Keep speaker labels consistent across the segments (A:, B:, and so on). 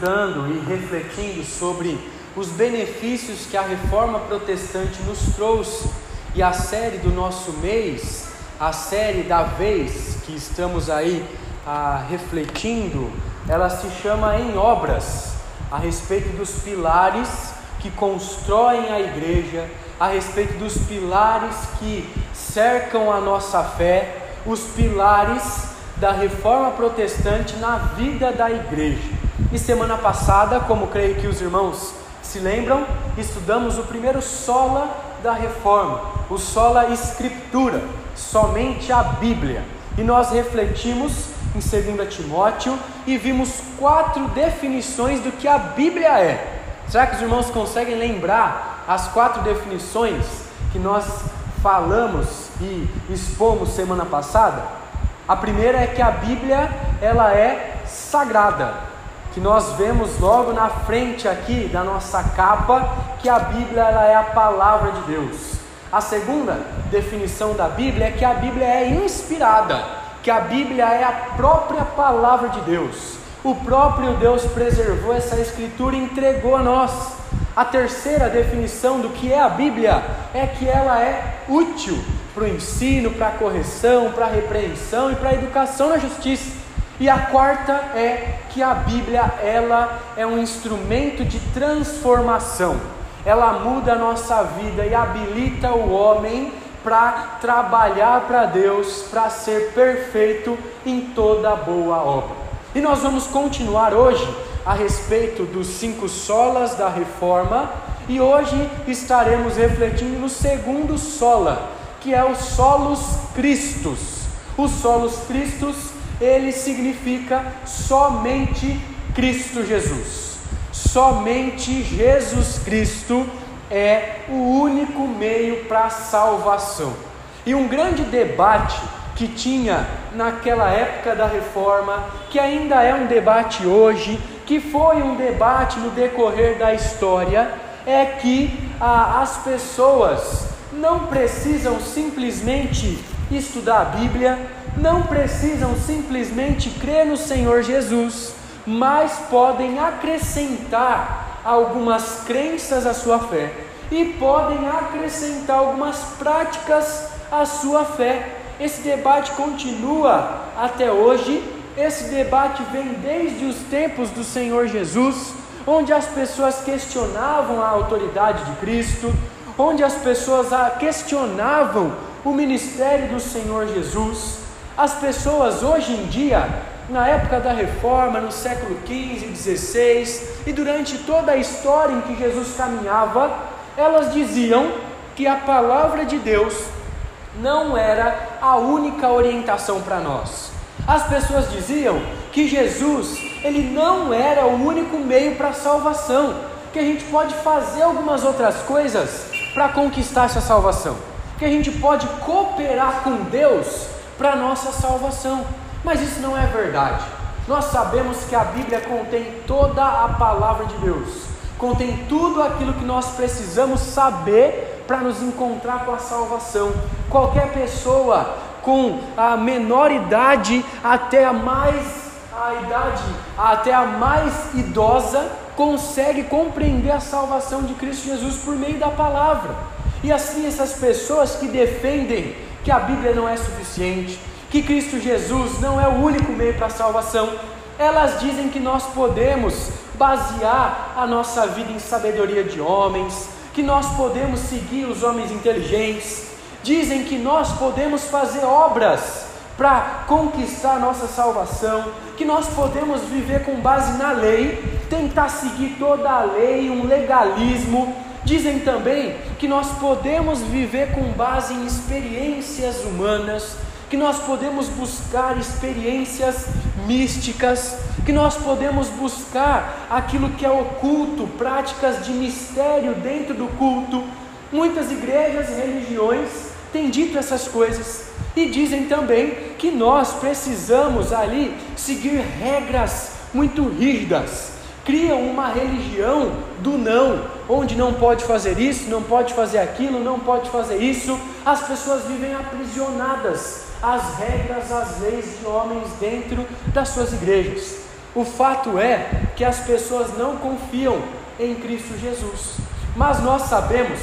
A: estudando e refletindo sobre os benefícios que a reforma protestante nos trouxe e a série do nosso mês, a série da vez que estamos aí ah, refletindo, ela se chama Em Obras, a respeito dos pilares que constroem a igreja, a respeito dos pilares que cercam a nossa fé, os pilares da reforma protestante na vida da igreja. E semana passada, como creio que os irmãos se lembram, estudamos o primeiro sola da reforma, o sola escritura, somente a Bíblia. E nós refletimos em 2 Timóteo e vimos quatro definições do que a Bíblia é. Será que os irmãos conseguem lembrar as quatro definições que nós falamos e expomos semana passada? A primeira é que a Bíblia ela é sagrada, que nós vemos logo na frente aqui da nossa capa que a Bíblia ela é a palavra de Deus. A segunda definição da Bíblia é que a Bíblia é inspirada, que a Bíblia é a própria palavra de Deus. O próprio Deus preservou essa escritura e entregou a nós. A terceira definição do que é a Bíblia é que ela é útil para o ensino, para a correção, para a repreensão e para a educação na justiça. E a quarta é que a Bíblia ela é um instrumento de transformação. Ela muda a nossa vida e habilita o homem para trabalhar para Deus, para ser perfeito em toda boa obra. E nós vamos continuar hoje a respeito dos cinco solas da reforma, e hoje estaremos refletindo no segundo sola, que é o solos Christus. O solos Christus, ele significa somente Cristo Jesus. Somente Jesus Cristo é o único meio para a salvação. E um grande debate que tinha naquela época da reforma, que ainda é um debate hoje, que foi um debate no decorrer da história, é que ah, as pessoas não precisam simplesmente estudar a Bíblia, não precisam simplesmente crer no Senhor Jesus, mas podem acrescentar algumas crenças à sua fé e podem acrescentar algumas práticas à sua fé. Esse debate continua até hoje. Esse debate vem desde os tempos do Senhor Jesus, onde as pessoas questionavam a autoridade de Cristo, onde as pessoas questionavam o ministério do Senhor Jesus. As pessoas hoje em dia, na época da reforma, no século 15 e 16, e durante toda a história em que Jesus caminhava, elas diziam que a palavra de Deus não era a única orientação para nós. As pessoas diziam que Jesus, ele não era o único meio para a salvação, que a gente pode fazer algumas outras coisas para conquistar essa salvação, que a gente pode cooperar com Deus para a nossa salvação. Mas isso não é verdade. Nós sabemos que a Bíblia contém toda a palavra de Deus, contém tudo aquilo que nós precisamos saber para nos encontrar com a salvação. Qualquer pessoa com a menor idade até a mais a idade até a mais idosa consegue compreender a salvação de Cristo Jesus por meio da palavra. E assim, essas pessoas que defendem que a Bíblia não é suficiente, que Cristo Jesus não é o único meio para a salvação, elas dizem que nós podemos basear a nossa vida em sabedoria de homens, que nós podemos seguir os homens inteligentes, dizem que nós podemos fazer obras para conquistar nossa salvação, que nós podemos viver com base na lei, tentar seguir toda a lei, um legalismo. Dizem também que nós podemos viver com base em experiências humanas, que nós podemos buscar experiências místicas, que nós podemos buscar aquilo que é oculto, práticas de mistério dentro do culto. Muitas igrejas e religiões têm dito essas coisas, e dizem também que nós precisamos ali seguir regras muito rígidas. Criam uma religião do não, onde não pode fazer isso, não pode fazer aquilo, não pode fazer isso. As pessoas vivem aprisionadas às regras, às leis de homens dentro das suas igrejas. O fato é que as pessoas não confiam em Cristo Jesus. Mas nós sabemos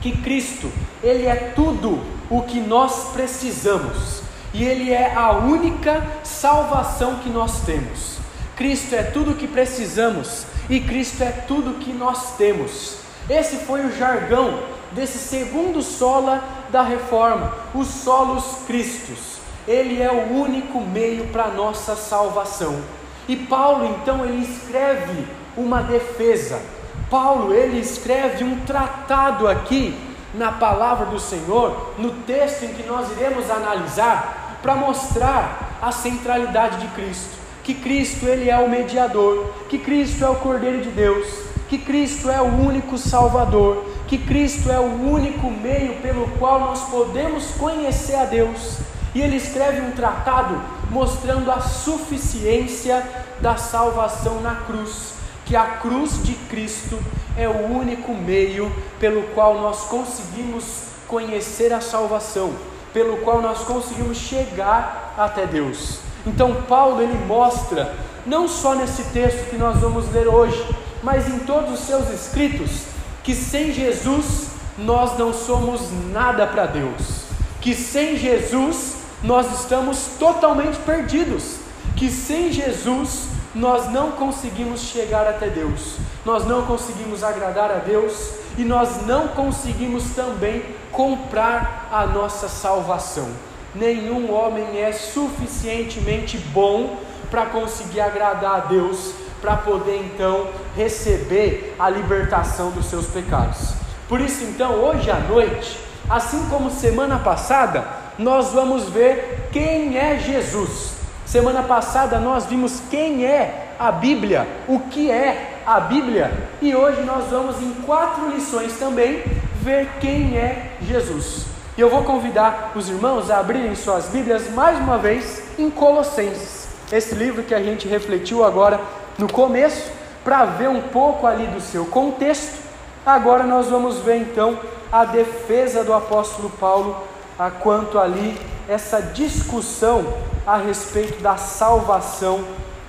A: que Cristo, ele é tudo o que nós precisamos e ele é a única salvação que nós temos. Cristo é tudo o que precisamos e Cristo é tudo o que nós temos. Esse foi o jargão desse segundo sola da reforma, os solos Cristos. Ele é o único meio para nossa salvação. E Paulo então ele escreve uma defesa. Paulo ele escreve um tratado aqui na palavra do Senhor, no texto em que nós iremos analisar, para mostrar a centralidade de Cristo, que Cristo ele é o mediador, que Cristo é o Cordeiro de Deus, que Cristo é o único Salvador, que Cristo é o único meio pelo qual nós podemos conhecer a Deus. E ele escreve um tratado mostrando a suficiência da salvação na cruz, que a cruz de Cristo é o único meio pelo qual nós conseguimos conhecer a salvação, pelo qual nós conseguimos chegar até Deus. Então Paulo ele mostra, não só nesse texto que nós vamos ler hoje, mas em todos os seus escritos, que sem Jesus nós não somos nada para Deus, que sem Jesus nós estamos totalmente perdidos, que sem Jesus nós não conseguimos chegar até Deus, nós não conseguimos agradar a Deus e nós não conseguimos também comprar a nossa salvação. Nenhum homem é suficientemente bom para conseguir agradar a Deus, para poder então receber a libertação dos seus pecados. Por isso, então, hoje à noite, assim como semana passada, nós vamos ver quem é Jesus. Semana passada nós vimos quem é a Bíblia, o que é a Bíblia, e hoje nós vamos em quatro lições também ver quem é Jesus. Eu vou convidar os irmãos a abrirem suas Bíblias mais uma vez em Colossenses, esse livro que a gente refletiu agora no começo, para ver um pouco ali do seu contexto. Agora nós vamos ver então a defesa do apóstolo Paulo a quanto ali essa discussão a respeito da salvação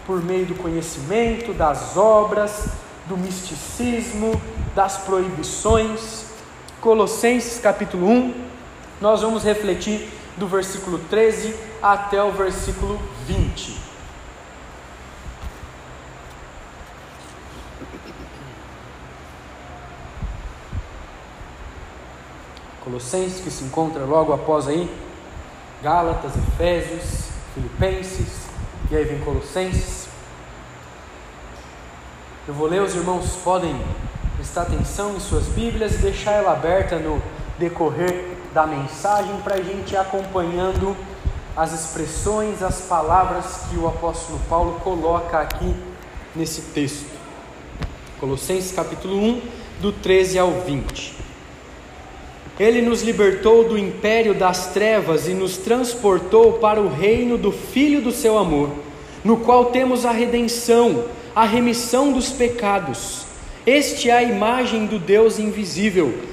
A: por meio do conhecimento, das obras, do misticismo, das proibições. Colossenses capítulo 1, nós vamos refletir do versículo 13 até o versículo 20. Colossenses, que se encontra logo após aí, Gálatas, Efésios, Filipenses, e aí vem Colossenses. Eu vou ler, os irmãos podem prestar atenção em suas Bíblias e deixar ela aberta no decorrer da mensagem para a gente ir acompanhando as expressões, as palavras que o apóstolo Paulo coloca aqui nesse texto. Colossenses capítulo 1, do 13 ao 20. Ele nos libertou do império das trevas e nos transportou para o reino do Filho do seu amor, no qual temos a redenção, a remissão dos pecados. Este é a imagem do Deus invisível,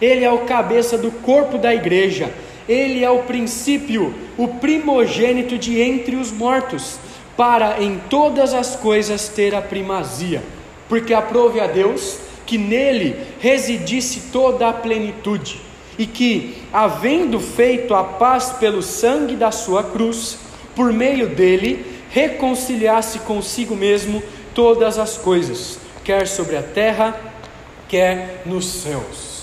A: Ele é o cabeça do corpo da igreja, ele é o princípio, o primogênito de entre os mortos, para em todas as coisas ter a primazia, porque aprove a Deus que nele residisse toda a plenitude e que, havendo feito a paz pelo sangue da sua cruz, por meio dele, reconciliasse consigo mesmo todas as coisas, quer sobre a terra, quer nos céus.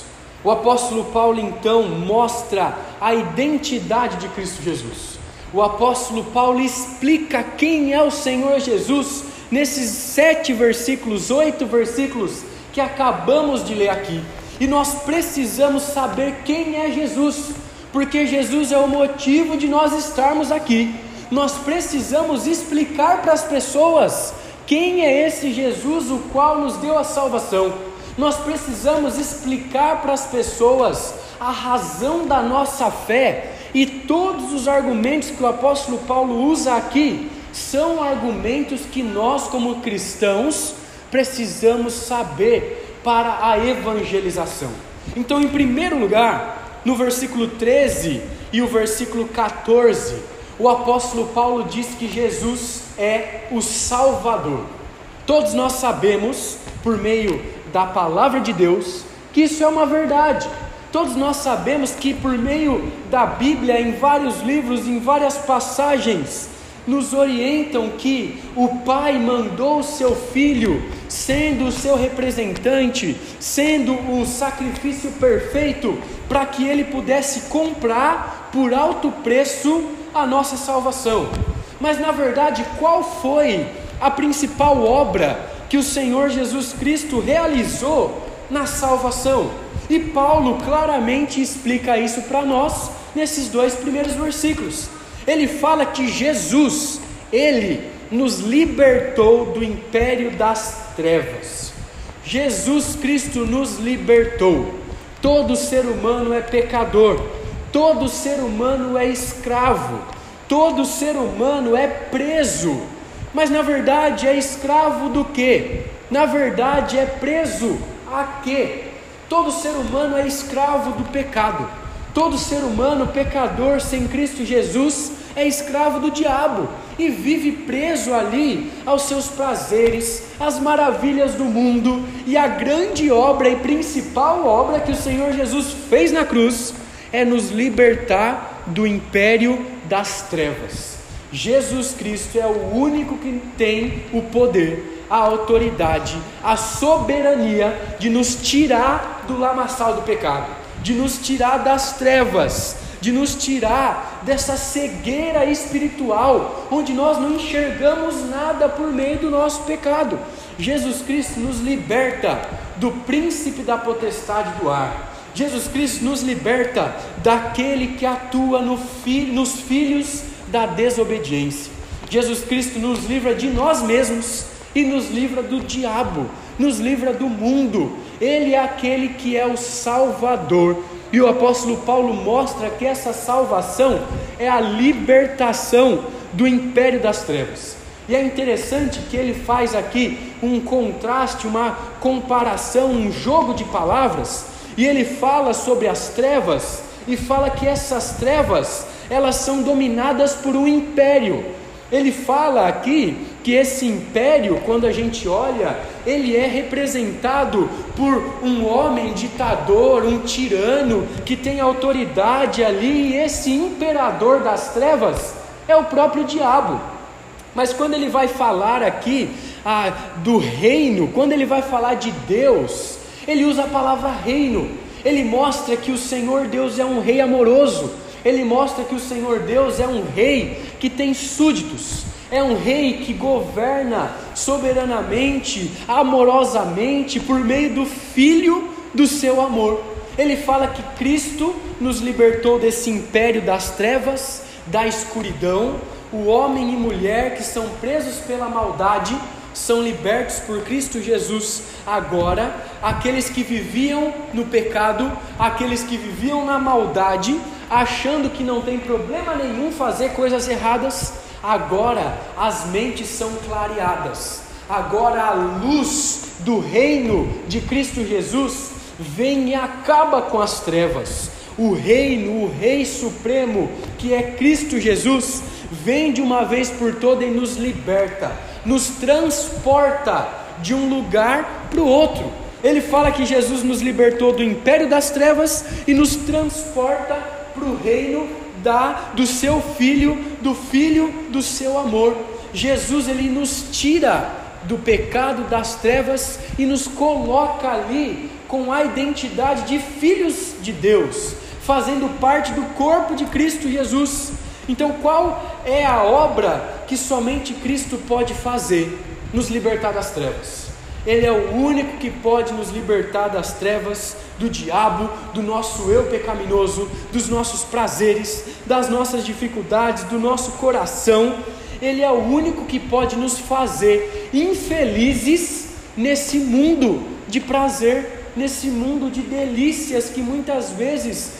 A: O apóstolo Paulo então mostra a identidade de Cristo Jesus. O apóstolo Paulo explica quem é o Senhor Jesus nesses sete versículos, oito versículos que acabamos de ler aqui. E nós precisamos saber quem é Jesus, porque Jesus é o motivo de nós estarmos aqui. Nós precisamos explicar para as pessoas Quem é esse Jesus o qual nos deu a salvação? Nós precisamos explicar para as pessoas a razão da nossa fé e todos os argumentos que o apóstolo Paulo usa aqui são argumentos que nós, como cristãos, precisamos saber para a evangelização. Então, em primeiro lugar, no versículo 13 e o versículo 14, o apóstolo Paulo diz que Jesus é o Salvador. Todos nós sabemos, por meio da palavra de Deus, que isso é uma verdade. Todos nós sabemos que por meio da Bíblia, em vários livros, em várias passagens, nos orientam que o Pai mandou o seu Filho, sendo o seu representante, sendo o sacrifício perfeito, para que ele pudesse comprar por alto preço a nossa salvação. Mas na verdade, qual foi a principal obra que o Senhor Jesus Cristo realizou na salvação? E Paulo claramente explica isso para nós nesses dois primeiros versículos ele fala que Jesus, ele nos libertou do império das trevas. Jesus Cristo nos libertou. Todo ser humano é pecador, todo ser humano é escravo, todo ser humano é preso. Mas na verdade é escravo do que? Na verdade é preso a quê? Todo ser humano é escravo do pecado. Todo ser humano pecador sem Cristo Jesus é escravo do diabo e vive preso ali aos seus prazeres, às maravilhas do mundo e a grande obra e principal obra que o Senhor Jesus fez na cruz é nos libertar do império das trevas. Jesus Cristo é o único que tem o poder, a autoridade, a soberania de nos tirar do lamaçal do pecado de nos tirar das trevas, de nos tirar dessa cegueira espiritual, onde nós não enxergamos nada por meio do nosso pecado. Jesus Cristo nos liberta do príncipe da potestade do ar. Jesus Cristo nos liberta daquele que atua no nos filhos da desobediência. Jesus Cristo nos livra de nós mesmos e nos livra do diabo, nos livra do mundo, ele é aquele que é o Salvador. E o apóstolo Paulo mostra que essa salvação é a libertação do império das trevas. E é interessante que ele faz aqui um contraste, uma comparação, um jogo de palavras, e ele fala sobre as trevas e fala que essas trevas, elas são dominadas por um império. Ele fala aqui que esse império, quando a gente olha, ele é representado por um homem ditador, um tirano que tem autoridade ali, e esse imperador das trevas é o próprio diabo. Mas quando ele vai falar aqui ah, do reino, quando ele vai falar de Deus, ele usa a palavra reino, ele mostra que o Senhor Deus é um rei amoroso, ele mostra que o Senhor Deus é um rei que tem súditos, é um rei que governa soberanamente, amorosamente, por meio do Filho do seu amor. Ele fala que Cristo nos libertou desse império das trevas, da escuridão. O homem e mulher que são presos pela maldade são libertos por Cristo Jesus agora. Aqueles que viviam no pecado, aqueles que viviam na maldade, achando que não tem problema nenhum fazer coisas erradas, Agora as mentes são clareadas, agora a luz do reino de Cristo Jesus vem e acaba com as trevas. O reino, o Rei Supremo, que é Cristo Jesus, vem de uma vez por todas e nos liberta, nos transporta de um lugar para o outro. Ele fala que Jesus nos libertou do império das trevas e nos transporta para o reino da do seu filho, do filho do seu amor. Jesus ele nos tira do pecado das trevas e nos coloca ali com a identidade de filhos de Deus, fazendo parte do corpo de Cristo Jesus. Então, qual é a obra que somente Cristo pode fazer? Nos libertar das trevas. Ele é o único que pode nos libertar das trevas, do diabo, do nosso eu pecaminoso, dos nossos prazeres, das nossas dificuldades, do nosso coração. Ele é o único que pode nos fazer infelizes nesse mundo de prazer, nesse mundo de delícias que muitas vezes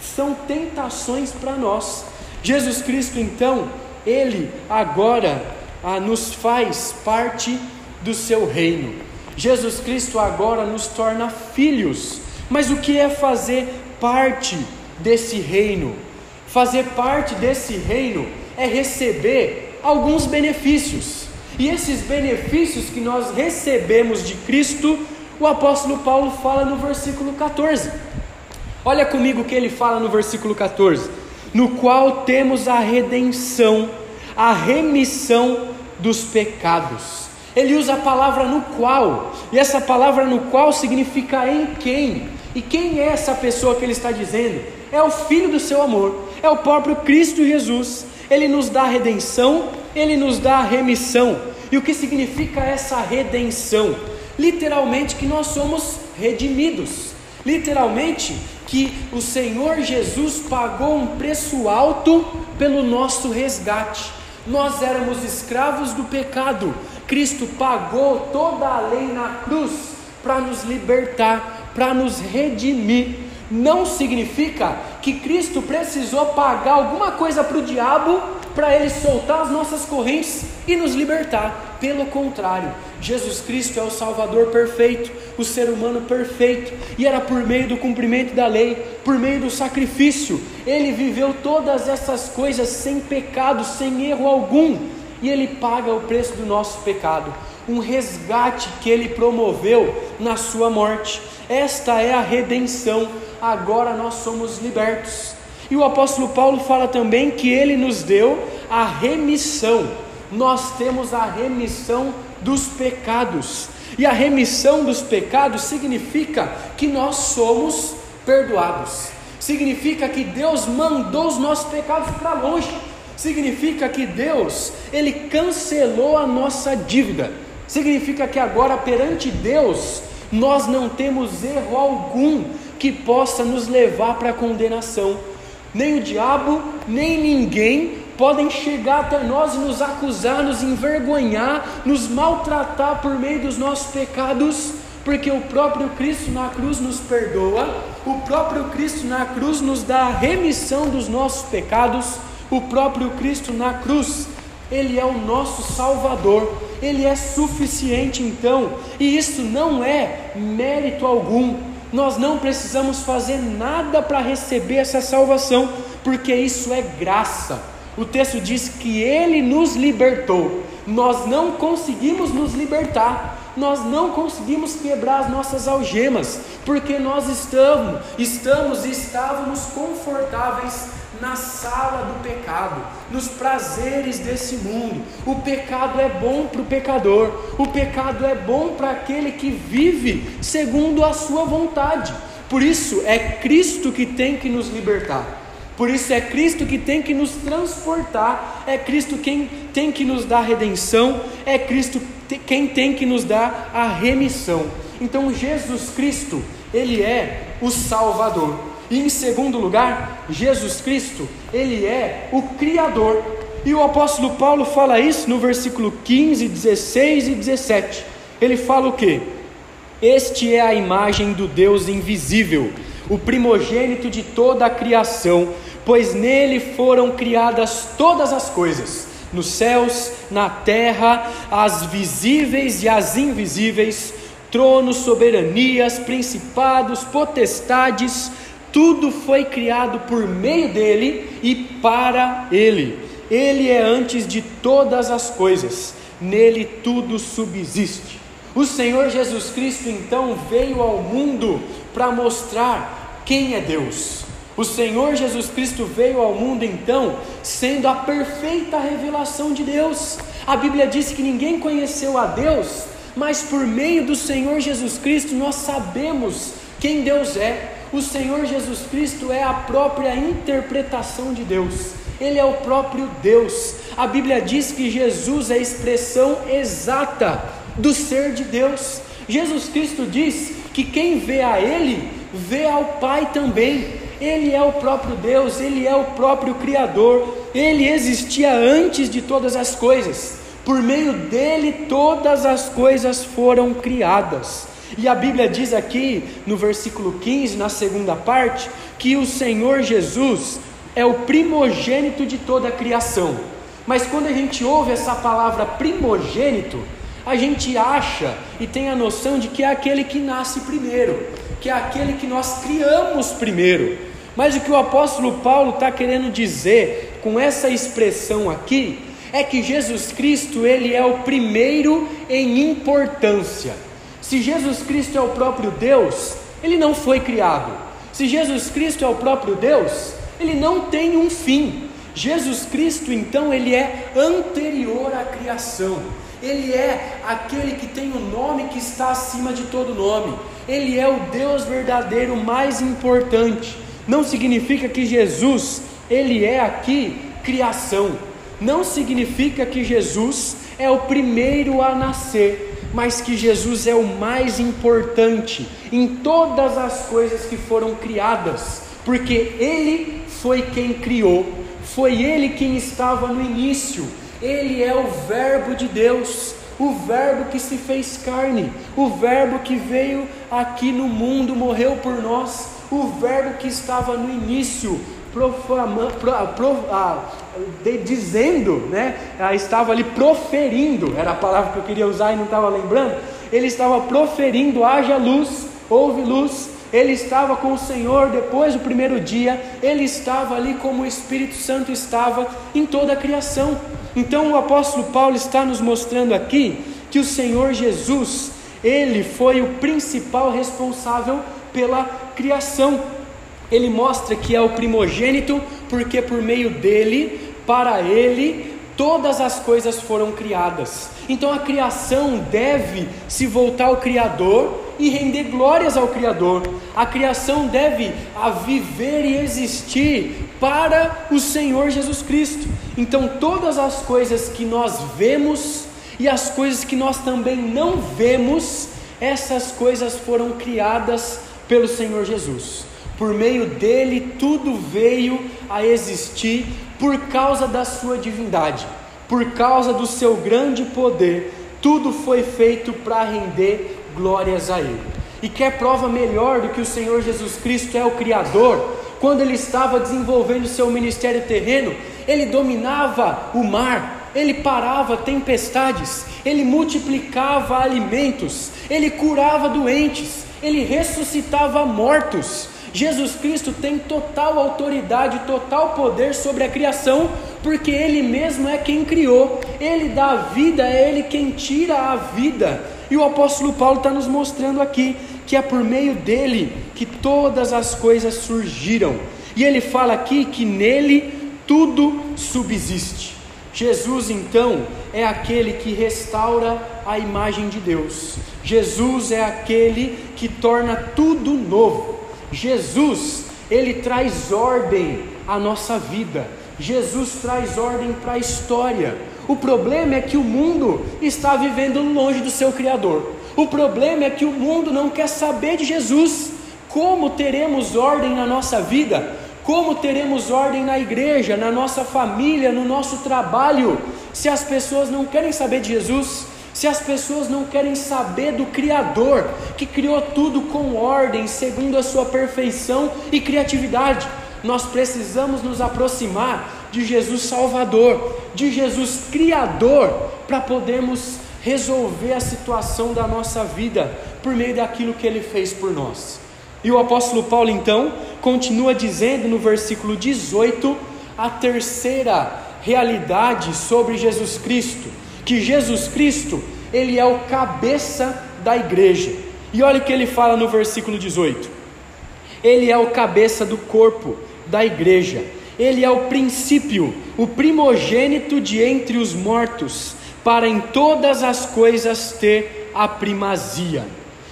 A: são tentações para nós. Jesus Cristo, então, ele agora ah, nos faz parte do seu reino. Jesus Cristo agora nos torna filhos. Mas o que é fazer parte desse reino? Fazer parte desse reino é receber alguns benefícios. E esses benefícios que nós recebemos de Cristo, o apóstolo Paulo fala no versículo 14. Olha comigo o que ele fala no versículo 14: No qual temos a redenção, a remissão dos pecados. Ele usa a palavra no qual, e essa palavra no qual significa em quem. E quem é essa pessoa que ele está dizendo? É o Filho do seu amor, é o próprio Cristo Jesus. Ele nos dá redenção, ele nos dá remissão. E o que significa essa redenção? Literalmente que nós somos redimidos. Literalmente que o Senhor Jesus pagou um preço alto pelo nosso resgate. Nós éramos escravos do pecado. Cristo pagou toda a lei na cruz para nos libertar, para nos redimir. Não significa que Cristo precisou pagar alguma coisa para o diabo para ele soltar as nossas correntes e nos libertar. Pelo contrário, Jesus Cristo é o Salvador perfeito, o ser humano perfeito, e era por meio do cumprimento da lei, por meio do sacrifício, ele viveu todas essas coisas sem pecado, sem erro algum, e ele paga o preço do nosso pecado, um resgate que ele promoveu na sua morte. Esta é a redenção, agora nós somos libertos. E o apóstolo Paulo fala também que ele nos deu a remissão. Nós temos a remissão dos pecados. E a remissão dos pecados significa que nós somos perdoados. Significa que Deus mandou os nossos pecados para longe. Significa que Deus, ele cancelou a nossa dívida. Significa que agora perante Deus, nós não temos erro algum que possa nos levar para a condenação nem o diabo, nem ninguém podem chegar até nós e nos acusar, nos envergonhar, nos maltratar por meio dos nossos pecados, porque o próprio Cristo na cruz nos perdoa, o próprio Cristo na cruz nos dá a remissão dos nossos pecados, o próprio Cristo na cruz, ele é o nosso Salvador, ele é suficiente então, e isso não é mérito algum, nós não precisamos fazer nada para receber essa salvação, porque isso é graça. O texto diz que Ele nos libertou. Nós não conseguimos nos libertar, nós não conseguimos quebrar as nossas algemas, porque nós estamos, estamos e estávamos confortáveis na sala do pecado, nos prazeres desse mundo. O pecado é bom para o pecador, o pecado é bom para aquele que vive segundo a sua vontade. Por isso é Cristo que tem que nos libertar. Por isso é Cristo que tem que nos transportar, é Cristo quem tem que nos dar redenção, é Cristo quem tem que nos dar a remissão. Então Jesus Cristo, ele é o Salvador. E em segundo lugar, Jesus Cristo, ele é o Criador. E o apóstolo Paulo fala isso no versículo 15, 16 e 17. Ele fala o que? Este é a imagem do Deus invisível, o primogênito de toda a criação, pois nele foram criadas todas as coisas, nos céus, na terra, as visíveis e as invisíveis, tronos, soberanias, principados, potestades, tudo foi criado por meio dele e para ele. Ele é antes de todas as coisas, nele tudo subsiste. O Senhor Jesus Cristo então veio ao mundo para mostrar quem é Deus. O Senhor Jesus Cristo veio ao mundo então sendo a perfeita revelação de Deus. A Bíblia diz que ninguém conheceu a Deus, mas por meio do Senhor Jesus Cristo nós sabemos quem Deus é. O Senhor Jesus Cristo é a própria interpretação de Deus. Ele é o próprio Deus. A Bíblia diz que Jesus é a expressão exata do ser de Deus. Jesus Cristo diz que quem vê a Ele, vê ao Pai também. Ele é o próprio Deus, Ele é o próprio Criador, Ele existia antes de todas as coisas. Por meio dele todas as coisas foram criadas. E a Bíblia diz aqui no versículo 15, na segunda parte, que o Senhor Jesus é o primogênito de toda a criação. Mas quando a gente ouve essa palavra primogênito, a gente acha e tem a noção de que é aquele que nasce primeiro, que é aquele que nós criamos primeiro. Mas o que o apóstolo Paulo está querendo dizer com essa expressão aqui é que Jesus Cristo ele é o primeiro em importância. Se Jesus Cristo é o próprio Deus, ele não foi criado. Se Jesus Cristo é o próprio Deus, ele não tem um fim. Jesus Cristo, então, ele é anterior à criação. Ele é aquele que tem o um nome que está acima de todo nome. Ele é o Deus verdadeiro mais importante. Não significa que Jesus, ele é aqui criação. Não significa que Jesus é o primeiro a nascer, mas que Jesus é o mais importante em todas as coisas que foram criadas, porque ele foi quem criou, foi ele quem estava no início, ele é o Verbo de Deus, o Verbo que se fez carne, o Verbo que veio aqui no mundo, morreu por nós, o Verbo que estava no início, profama, pro, pro, ah, de, dizendo, né? Estava ali proferindo, era a palavra que eu queria usar e não estava lembrando. Ele estava proferindo: haja luz, houve luz. Ele estava com o Senhor depois do primeiro dia, ele estava ali como o Espírito Santo estava em toda a criação. Então o apóstolo Paulo está nos mostrando aqui que o Senhor Jesus, ele foi o principal responsável pela criação. Ele mostra que é o primogênito, porque por meio dele, para ele, todas as coisas foram criadas. Então a criação deve se voltar ao Criador e render glórias ao Criador. A criação deve a viver e existir para o Senhor Jesus Cristo. Então todas as coisas que nós vemos e as coisas que nós também não vemos, essas coisas foram criadas pelo Senhor Jesus por meio dele tudo veio a existir por causa da sua divindade, por causa do seu grande poder, tudo foi feito para render glórias a ele. E quer prova melhor do que o Senhor Jesus Cristo é o Criador? Quando ele estava desenvolvendo seu ministério terreno, ele dominava o mar, ele parava tempestades, ele multiplicava alimentos, ele curava doentes, ele ressuscitava mortos. Jesus Cristo tem total autoridade, total poder sobre a criação, porque Ele mesmo é quem criou, Ele dá a vida, é Ele quem tira a vida. E o apóstolo Paulo está nos mostrando aqui que é por meio dele que todas as coisas surgiram. E ele fala aqui que nele tudo subsiste. Jesus então é aquele que restaura a imagem de Deus. Jesus é aquele que torna tudo novo. Jesus, ele traz ordem à nossa vida. Jesus traz ordem para a história. O problema é que o mundo está vivendo longe do seu Criador. O problema é que o mundo não quer saber de Jesus. Como teremos ordem na nossa vida? Como teremos ordem na igreja, na nossa família, no nosso trabalho, se as pessoas não querem saber de Jesus? Se as pessoas não querem saber do Criador, que criou tudo com ordem, segundo a sua perfeição e criatividade, nós precisamos nos aproximar de Jesus Salvador, de Jesus Criador, para podermos resolver a situação da nossa vida por meio daquilo que ele fez por nós. E o apóstolo Paulo então continua dizendo no versículo 18 a terceira realidade sobre Jesus Cristo que Jesus Cristo, ele é o cabeça da igreja. E olha o que ele fala no versículo 18: Ele é o cabeça do corpo da igreja. Ele é o princípio, o primogênito de entre os mortos, para em todas as coisas ter a primazia.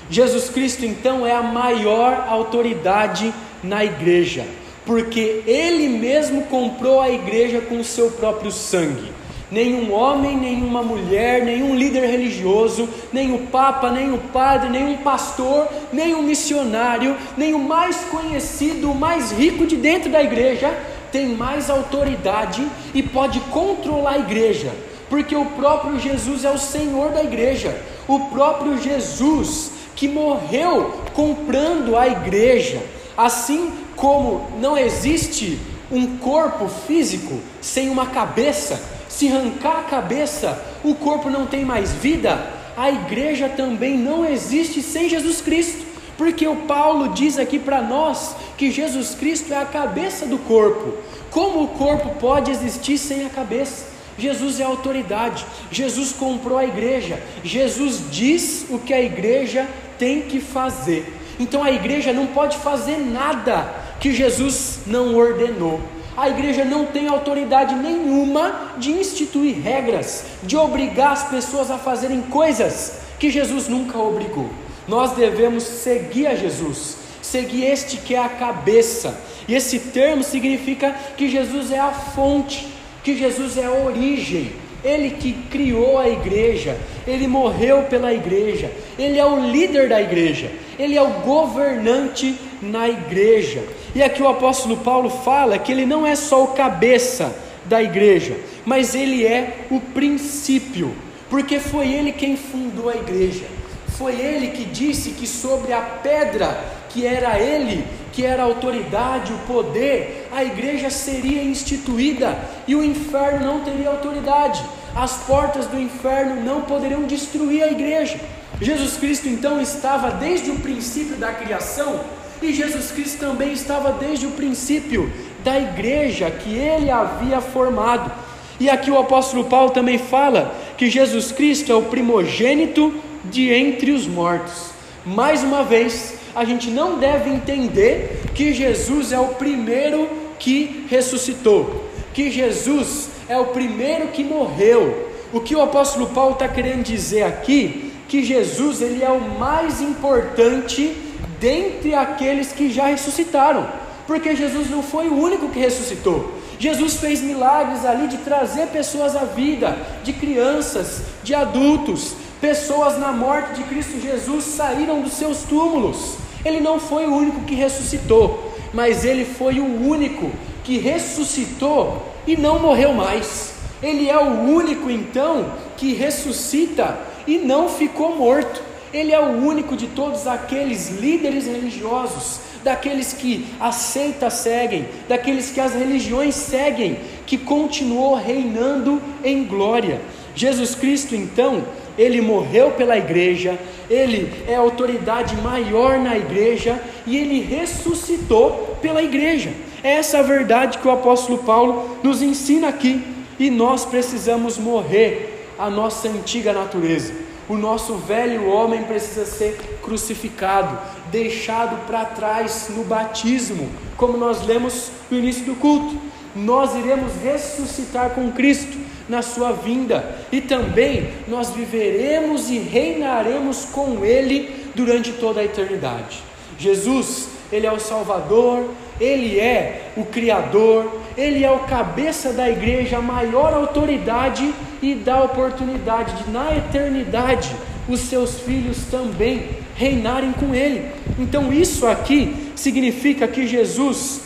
A: Jesus Cristo, então, é a maior autoridade na igreja, porque Ele mesmo comprou a igreja com o seu próprio sangue nenhum homem, nenhuma mulher, nenhum líder religioso, nem o Papa, nem o padre, nenhum pastor, nem um missionário, nem o mais conhecido, o mais rico de dentro da igreja, tem mais autoridade e pode controlar a igreja, Porque o próprio Jesus é o Senhor da igreja, o próprio Jesus que morreu comprando a igreja. Assim como não existe um corpo físico sem uma cabeça, se arrancar a cabeça, o corpo não tem mais vida, a igreja também não existe sem Jesus Cristo. Porque o Paulo diz aqui para nós que Jesus Cristo é a cabeça do corpo. Como o corpo pode existir sem a cabeça? Jesus é autoridade, Jesus comprou a igreja, Jesus diz o que a igreja tem que fazer. Então a igreja não pode fazer nada que Jesus não ordenou. A igreja não tem autoridade nenhuma de instituir regras, de obrigar as pessoas a fazerem coisas que Jesus nunca obrigou. Nós devemos seguir a Jesus, seguir este que é a cabeça. E esse termo significa que Jesus é a fonte, que Jesus é a origem. Ele que criou a igreja, ele morreu pela igreja, ele é o líder da igreja, ele é o governante na igreja. E aqui o apóstolo Paulo fala que ele não é só o cabeça da igreja, mas ele é o princípio, porque foi ele quem fundou a igreja. Foi ele que disse que sobre a pedra que era ele, que era a autoridade, o poder, a igreja seria instituída e o inferno não teria autoridade. As portas do inferno não poderiam destruir a igreja. Jesus Cristo então estava desde o princípio da criação e Jesus Cristo também estava desde o princípio da igreja que ele havia formado. E aqui o apóstolo Paulo também fala que Jesus Cristo é o primogênito de entre os mortos. Mais uma vez, a gente não deve entender que Jesus é o primeiro que ressuscitou, que Jesus é o primeiro que morreu. O que o apóstolo Paulo está querendo dizer aqui, que Jesus ele é o mais importante dentre aqueles que já ressuscitaram, porque Jesus não foi o único que ressuscitou. Jesus fez milagres ali de trazer pessoas à vida, de crianças, de adultos, Pessoas na morte de Cristo Jesus saíram dos seus túmulos. Ele não foi o único que ressuscitou, mas ele foi o único que ressuscitou e não morreu mais. Ele é o único então que ressuscita e não ficou morto. Ele é o único de todos aqueles líderes religiosos, daqueles que a seita seguem, daqueles que as religiões seguem, que continuou reinando em glória. Jesus Cristo então ele morreu pela igreja, ele é a autoridade maior na igreja e ele ressuscitou pela igreja. É essa a verdade que o apóstolo Paulo nos ensina aqui, e nós precisamos morrer a nossa antiga natureza. O nosso velho homem precisa ser crucificado, deixado para trás no batismo, como nós lemos no início do culto. Nós iremos ressuscitar com Cristo na sua vinda, e também nós viveremos e reinaremos com Ele durante toda a eternidade. Jesus, Ele é o Salvador, Ele é o Criador, Ele é o cabeça da igreja, a maior autoridade e dá oportunidade de, na eternidade, os seus filhos também reinarem com Ele. Então, isso aqui significa que Jesus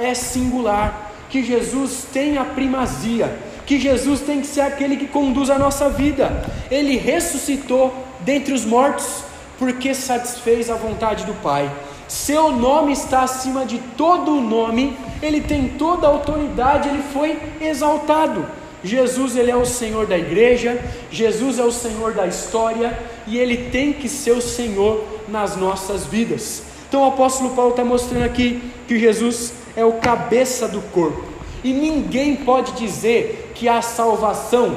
A: é singular, que Jesus tem a primazia que Jesus tem que ser aquele que conduz a nossa vida. Ele ressuscitou dentre os mortos porque satisfez a vontade do Pai. Seu nome está acima de todo o nome, ele tem toda a autoridade, ele foi exaltado. Jesus ele é o Senhor da igreja, Jesus é o Senhor da história e ele tem que ser o Senhor nas nossas vidas. Então o apóstolo Paulo está mostrando aqui que Jesus é o cabeça do corpo. E ninguém pode dizer que há salvação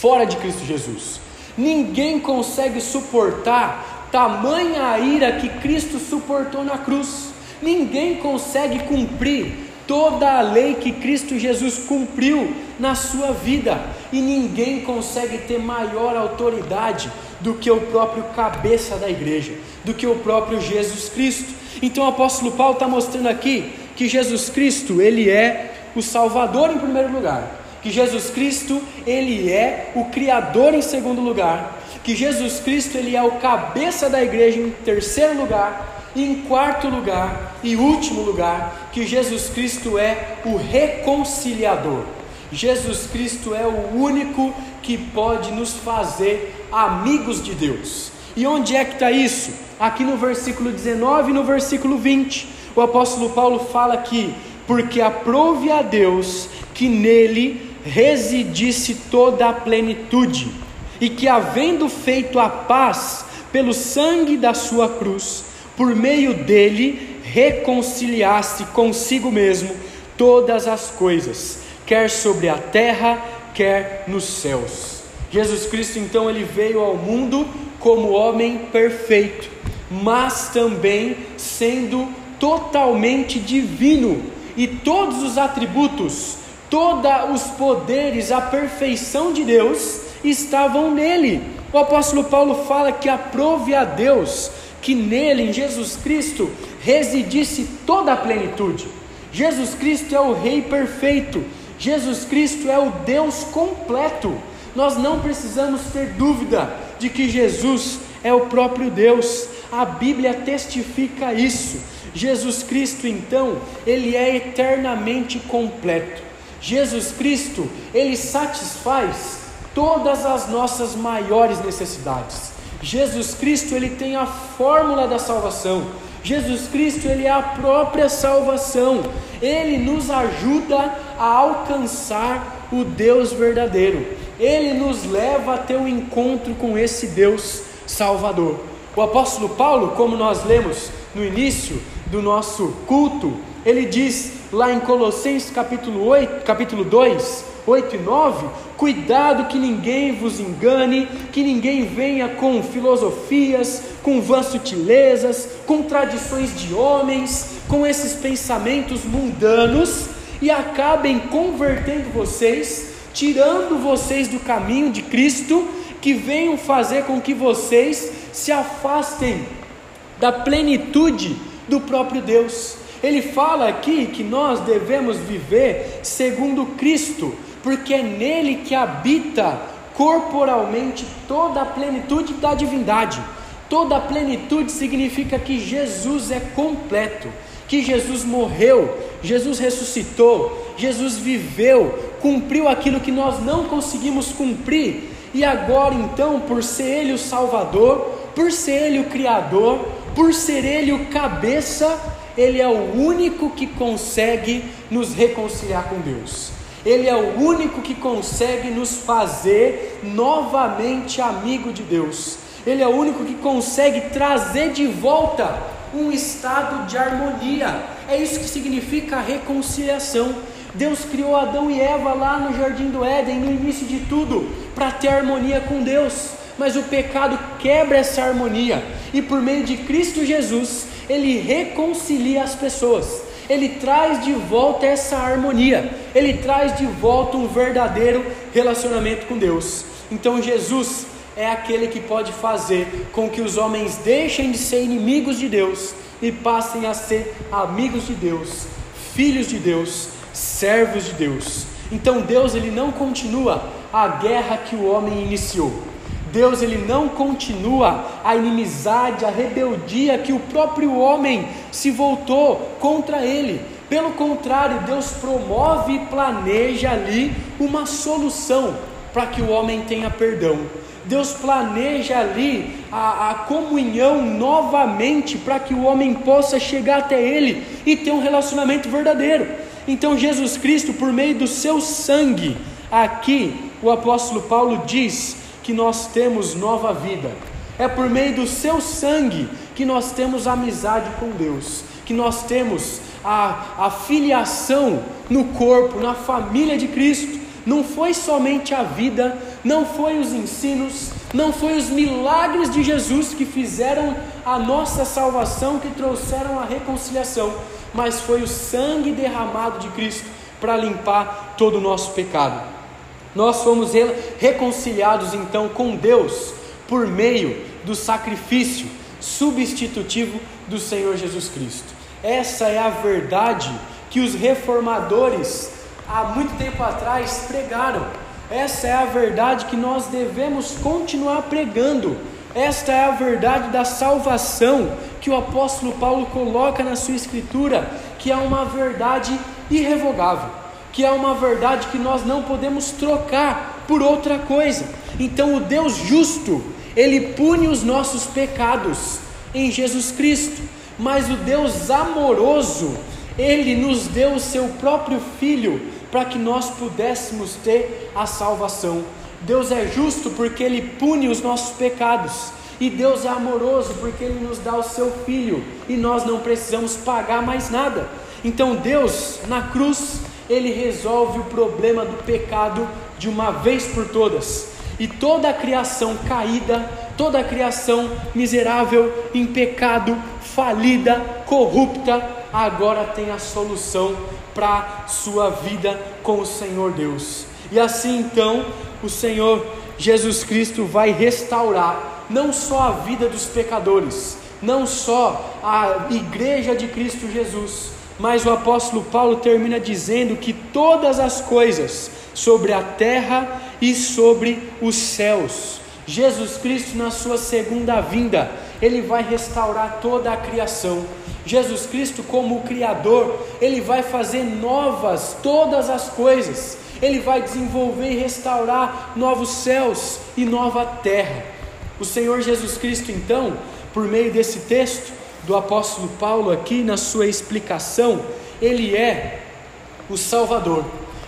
A: fora de Cristo Jesus. Ninguém consegue suportar tamanha ira que Cristo suportou na cruz. Ninguém consegue cumprir toda a lei que Cristo Jesus cumpriu na sua vida. E ninguém consegue ter maior autoridade do que o próprio cabeça da igreja, do que o próprio Jesus Cristo. Então o apóstolo Paulo está mostrando aqui que Jesus Cristo, ele é o Salvador em primeiro lugar, que Jesus Cristo, ele é o criador em segundo lugar, que Jesus Cristo, ele é o cabeça da igreja em terceiro lugar, em quarto lugar e último lugar, que Jesus Cristo é o reconciliador. Jesus Cristo é o único que pode nos fazer amigos de Deus. E onde é que está isso? Aqui no versículo 19 e no versículo 20. O apóstolo Paulo fala que, porque aprove a Deus que nele residisse toda a plenitude, e que, havendo feito a paz pelo sangue da sua cruz, por meio dele reconciliasse consigo mesmo todas as coisas, quer sobre a terra, quer nos céus. Jesus Cristo então ele veio ao mundo como homem perfeito, mas também sendo totalmente divino e todos os atributos, todos os poderes, a perfeição de Deus estavam nele. O apóstolo Paulo fala que aprove a Deus que nele, em Jesus Cristo, residisse toda a plenitude. Jesus Cristo é o Rei perfeito, Jesus Cristo é o Deus completo. Nós não precisamos ter dúvida de que Jesus é o próprio Deus, a Bíblia testifica isso. Jesus Cristo, então, ele é eternamente completo. Jesus Cristo, ele satisfaz todas as nossas maiores necessidades. Jesus Cristo, ele tem a fórmula da salvação. Jesus Cristo, ele é a própria salvação. Ele nos ajuda a alcançar o Deus verdadeiro. Ele nos leva a ter um encontro com esse Deus Salvador. O apóstolo Paulo, como nós lemos no início do nosso culto, ele diz lá em Colossenses capítulo 8, capítulo 2, 8 e 9, cuidado que ninguém vos engane, que ninguém venha com filosofias, com vãs sutilezas, com tradições de homens, com esses pensamentos mundanos e acabem convertendo vocês, tirando vocês do caminho de Cristo, que venham fazer com que vocês se afastem da plenitude do próprio Deus. Ele fala aqui que nós devemos viver segundo Cristo, porque é nele que habita corporalmente toda a plenitude da divindade. Toda a plenitude significa que Jesus é completo, que Jesus morreu, Jesus ressuscitou, Jesus viveu, cumpriu aquilo que nós não conseguimos cumprir, e agora então, por ser Ele o Salvador, por ser Ele o Criador, por ser Ele o cabeça, Ele é o único que consegue nos reconciliar com Deus. Ele é o único que consegue nos fazer novamente amigo de Deus. Ele é o único que consegue trazer de volta um estado de harmonia. É isso que significa reconciliação. Deus criou Adão e Eva lá no jardim do Éden, no início de tudo, para ter harmonia com Deus. Mas o pecado quebra essa harmonia, e por meio de Cristo Jesus, ele reconcilia as pessoas ele traz de volta essa harmonia, ele traz de volta um verdadeiro relacionamento com Deus. Então Jesus é aquele que pode fazer com que os homens deixem de ser inimigos de Deus e passem a ser amigos de Deus, filhos de Deus, servos de Deus. Então Deus ele não continua a guerra que o homem iniciou. Deus ele não continua a inimizade, a rebeldia que o próprio homem se voltou contra ele. Pelo contrário, Deus promove e planeja ali uma solução para que o homem tenha perdão. Deus planeja ali a, a comunhão novamente para que o homem possa chegar até Ele e ter um relacionamento verdadeiro. Então, Jesus Cristo, por meio do seu sangue, aqui o apóstolo Paulo diz que nós temos nova vida. É por meio do seu sangue que nós temos amizade com Deus, que nós temos a, a filiação no corpo, na família de Cristo. Não foi somente a vida, não foi os ensinos, não foi os milagres de Jesus que fizeram a nossa salvação, que trouxeram a reconciliação, mas foi o sangue derramado de Cristo para limpar todo o nosso pecado. Nós fomos reconciliados então com Deus por meio do sacrifício substitutivo do Senhor Jesus Cristo. Essa é a verdade que os reformadores há muito tempo atrás pregaram. Essa é a verdade que nós devemos continuar pregando. Esta é a verdade da salvação que o apóstolo Paulo coloca na sua escritura, que é uma verdade irrevogável que é uma verdade que nós não podemos trocar por outra coisa. Então, o Deus justo, ele pune os nossos pecados em Jesus Cristo, mas o Deus amoroso, ele nos deu o seu próprio filho para que nós pudéssemos ter a salvação. Deus é justo porque ele pune os nossos pecados. E Deus é amoroso porque Ele nos dá o seu Filho e nós não precisamos pagar mais nada. Então Deus, na cruz, Ele resolve o problema do pecado de uma vez por todas. E toda a criação caída, toda a criação miserável, em pecado, falida, corrupta, agora tem a solução para sua vida com o Senhor Deus. E assim então, o Senhor Jesus Cristo vai restaurar não só a vida dos pecadores, não só a igreja de Cristo Jesus, mas o apóstolo Paulo termina dizendo que todas as coisas sobre a terra e sobre os céus, Jesus Cristo, na sua segunda vinda, ele vai restaurar toda a criação. Jesus Cristo, como o Criador, ele vai fazer novas todas as coisas, ele vai desenvolver e restaurar novos céus e nova terra. O Senhor Jesus Cristo, então, por meio desse texto do apóstolo Paulo aqui na sua explicação, ele é o Salvador.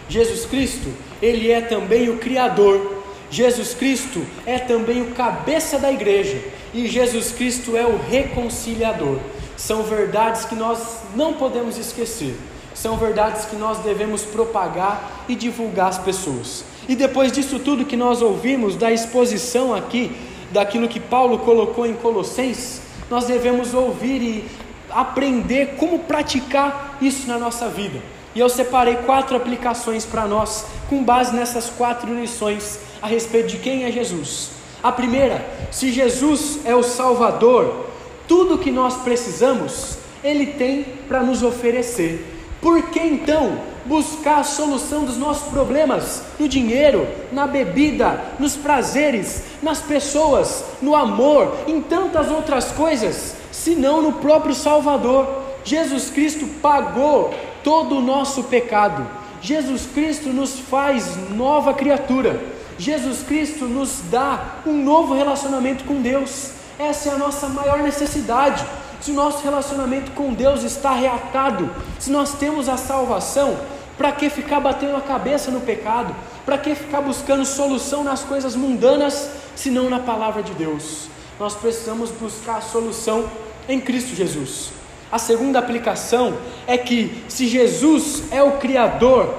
A: Jesus Cristo, ele é também o Criador. Jesus Cristo é também o cabeça da igreja e Jesus Cristo é o reconciliador. São verdades que nós não podemos esquecer. São verdades que nós devemos propagar e divulgar às pessoas. E depois disso tudo que nós ouvimos da exposição aqui daquilo que Paulo colocou em Colossenses, nós devemos ouvir e aprender como praticar isso na nossa vida. E eu separei quatro aplicações para nós, com base nessas quatro lições a respeito de quem é Jesus. A primeira, se Jesus é o Salvador, tudo que nós precisamos, Ele tem para nos oferecer. Por que então buscar a solução dos nossos problemas no dinheiro, na bebida, nos prazeres, nas pessoas, no amor, em tantas outras coisas, senão no próprio Salvador. Jesus Cristo pagou todo o nosso pecado. Jesus Cristo nos faz nova criatura. Jesus Cristo nos dá um novo relacionamento com Deus. Essa é a nossa maior necessidade se o nosso relacionamento com Deus está reatado, se nós temos a salvação, para que ficar batendo a cabeça no pecado? Para que ficar buscando solução nas coisas mundanas, se não na palavra de Deus? Nós precisamos buscar a solução em Cristo Jesus. A segunda aplicação é que, se Jesus é o Criador,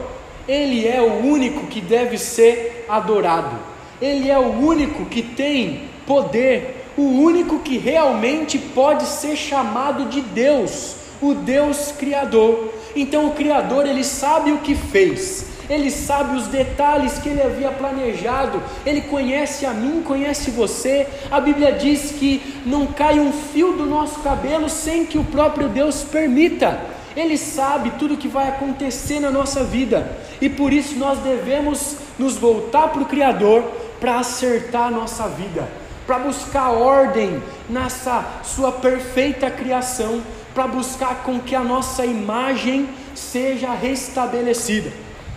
A: Ele é o único que deve ser adorado, Ele é o único que tem poder, o único que realmente pode ser chamado de Deus, o Deus Criador. Então o Criador, ele sabe o que fez, ele sabe os detalhes que ele havia planejado, ele conhece a mim, conhece você. A Bíblia diz que não cai um fio do nosso cabelo sem que o próprio Deus permita. Ele sabe tudo o que vai acontecer na nossa vida e por isso nós devemos nos voltar para o Criador para acertar a nossa vida, para buscar ordem nessa sua perfeita criação para buscar com que a nossa imagem seja restabelecida.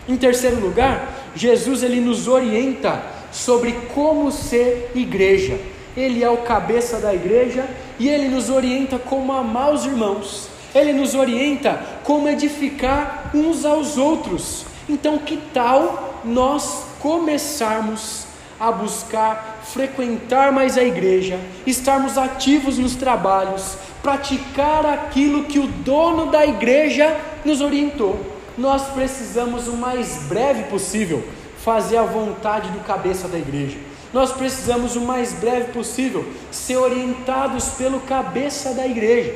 A: Em terceiro lugar, Jesus ele nos orienta sobre como ser igreja. Ele é o cabeça da igreja e ele nos orienta como amar os irmãos. Ele nos orienta como edificar uns aos outros. Então, que tal nós começarmos a buscar frequentar mais a igreja, estarmos ativos nos trabalhos, praticar aquilo que o dono da igreja nos orientou. Nós precisamos o mais breve possível fazer a vontade do cabeça da igreja. Nós precisamos o mais breve possível ser orientados pelo cabeça da igreja.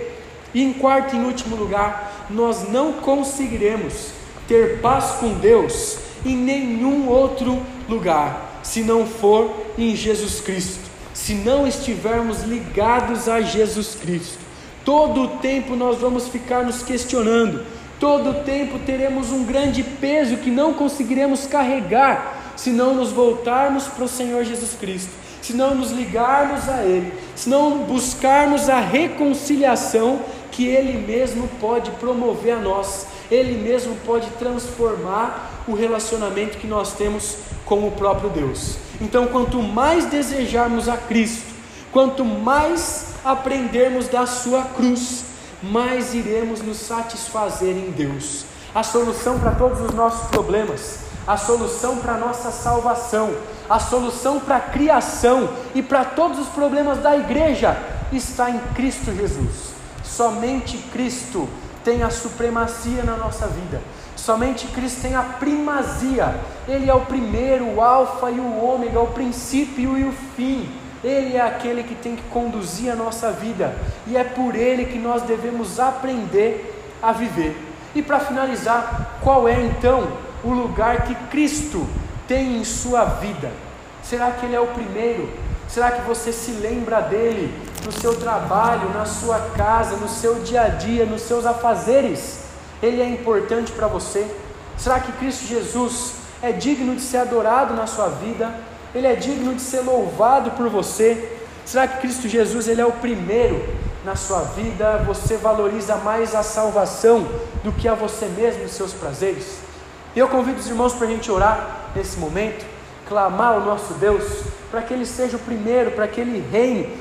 A: E em quarto e último lugar, nós não conseguiremos ter paz com Deus em nenhum outro lugar, se não for em Jesus Cristo, se não estivermos ligados a Jesus Cristo. Todo o tempo nós vamos ficar nos questionando, todo o tempo teremos um grande peso que não conseguiremos carregar se não nos voltarmos para o Senhor Jesus Cristo, se não nos ligarmos a Ele, se não buscarmos a reconciliação que Ele mesmo pode promover a nós. Ele mesmo pode transformar o relacionamento que nós temos com o próprio Deus. Então, quanto mais desejarmos a Cristo, quanto mais aprendermos da Sua cruz, mais iremos nos satisfazer em Deus. A solução para todos os nossos problemas, a solução para a nossa salvação, a solução para a criação e para todos os problemas da igreja está em Cristo Jesus. Somente Cristo tem a supremacia na nossa vida. Somente Cristo tem a primazia. Ele é o primeiro, o alfa e o ômega, o princípio e o fim. Ele é aquele que tem que conduzir a nossa vida e é por ele que nós devemos aprender a viver. E para finalizar, qual é então o lugar que Cristo tem em sua vida? Será que ele é o primeiro? Será que você se lembra dele no seu trabalho, na sua casa, no seu dia a dia, nos seus afazeres? Ele é importante para você? Será que Cristo Jesus é digno de ser adorado na sua vida? Ele é digno de ser louvado por você? Será que Cristo Jesus ele é o primeiro na sua vida? Você valoriza mais a salvação do que a você mesmo e seus prazeres? E eu convido os irmãos para a gente orar nesse momento, clamar ao nosso Deus para que Ele seja o primeiro, para que Ele reine,